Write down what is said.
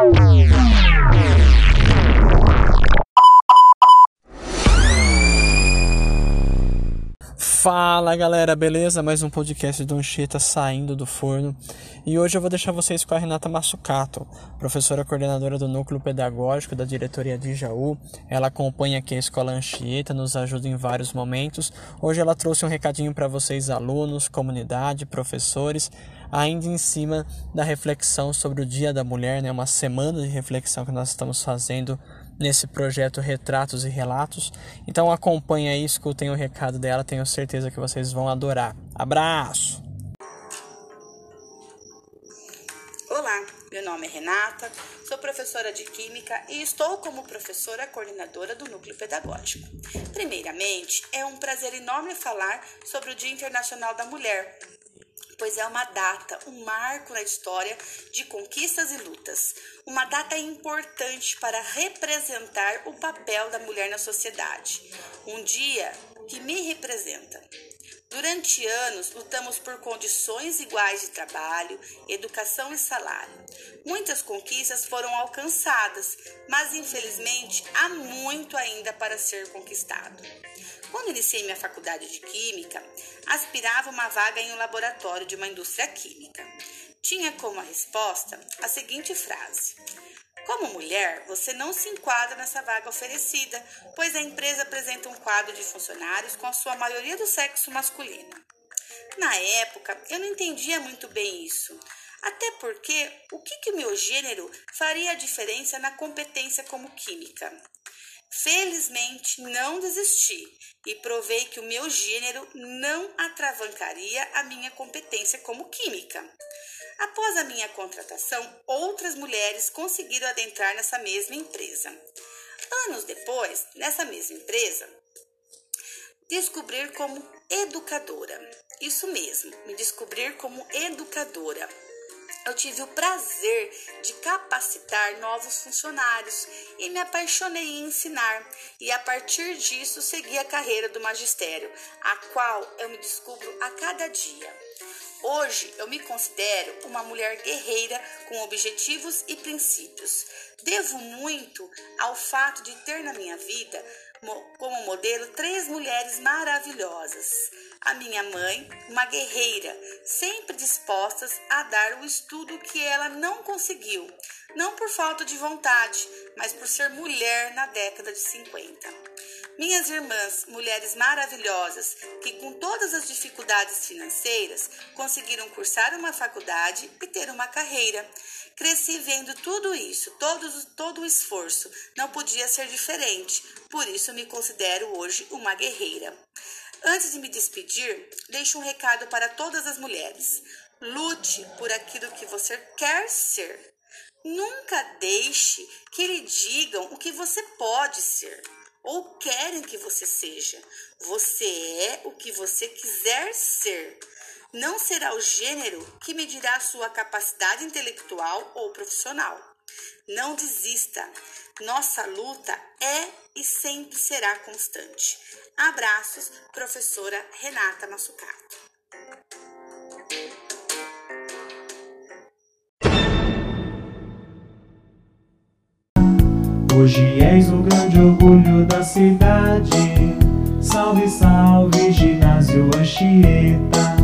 Bye. Fala galera, beleza? Mais um podcast do Anchieta saindo do forno e hoje eu vou deixar vocês com a Renata Massucato, professora coordenadora do Núcleo Pedagógico da diretoria de Jaú. Ela acompanha aqui a Escola Anchieta, nos ajuda em vários momentos. Hoje ela trouxe um recadinho para vocês, alunos, comunidade, professores, ainda em cima da reflexão sobre o Dia da Mulher, né? uma semana de reflexão que nós estamos fazendo nesse projeto Retratos e Relatos. Então acompanhe aí, escutem o recado dela, tenho certeza que vocês vão adorar. Abraço! Olá, meu nome é Renata, sou professora de Química e estou como professora coordenadora do Núcleo Pedagógico. Primeiramente, é um prazer enorme falar sobre o Dia Internacional da Mulher, pois é uma data, um marco na história de conquistas e lutas. Uma data importante para representar o papel da mulher na sociedade. Um dia que me representa. Durante anos, lutamos por condições iguais de trabalho, educação e salário. Muitas conquistas foram alcançadas, mas infelizmente há muito ainda para ser conquistado. Quando iniciei minha faculdade de Química, aspirava uma vaga em um laboratório de uma indústria química. Tinha como resposta a seguinte frase: Como mulher, você não se enquadra nessa vaga oferecida, pois a empresa apresenta um quadro de funcionários com a sua maioria do sexo masculino. Na época, eu não entendia muito bem isso. Até porque o que, que o meu gênero faria a diferença na competência como química? Felizmente não desisti e provei que o meu gênero não atravancaria a minha competência como química. Após a minha contratação, outras mulheres conseguiram adentrar nessa mesma empresa. Anos depois, nessa mesma empresa, descobrir como educadora. Isso mesmo, me descobrir como educadora eu tive o prazer de capacitar novos funcionários e me apaixonei em ensinar, e a partir disso segui a carreira do magistério, a qual eu me descubro a cada dia. Hoje eu me considero uma mulher guerreira com objetivos e princípios. Devo muito ao fato de ter na minha vida como modelo três mulheres maravilhosas. A minha mãe, uma guerreira, sempre dispostas a dar o estudo que ela não conseguiu, não por falta de vontade, mas por ser mulher na década de 50. Minhas irmãs, mulheres maravilhosas, que com todas as dificuldades financeiras conseguiram cursar uma faculdade e ter uma carreira. Cresci vendo tudo isso, todo, todo o esforço. Não podia ser diferente, por isso me considero hoje uma guerreira. Antes de me despedir, deixo um recado para todas as mulheres. Lute por aquilo que você quer ser. Nunca deixe que lhe digam o que você pode ser ou querem que você seja. Você é o que você quiser ser. Não será o gênero que medirá sua capacidade intelectual ou profissional. Não desista. Nossa luta é e sempre será constante. Abraços, professora Renata Massucato. Hoje és o grande orgulho da cidade. Salve, salve, ginásio Anchieta.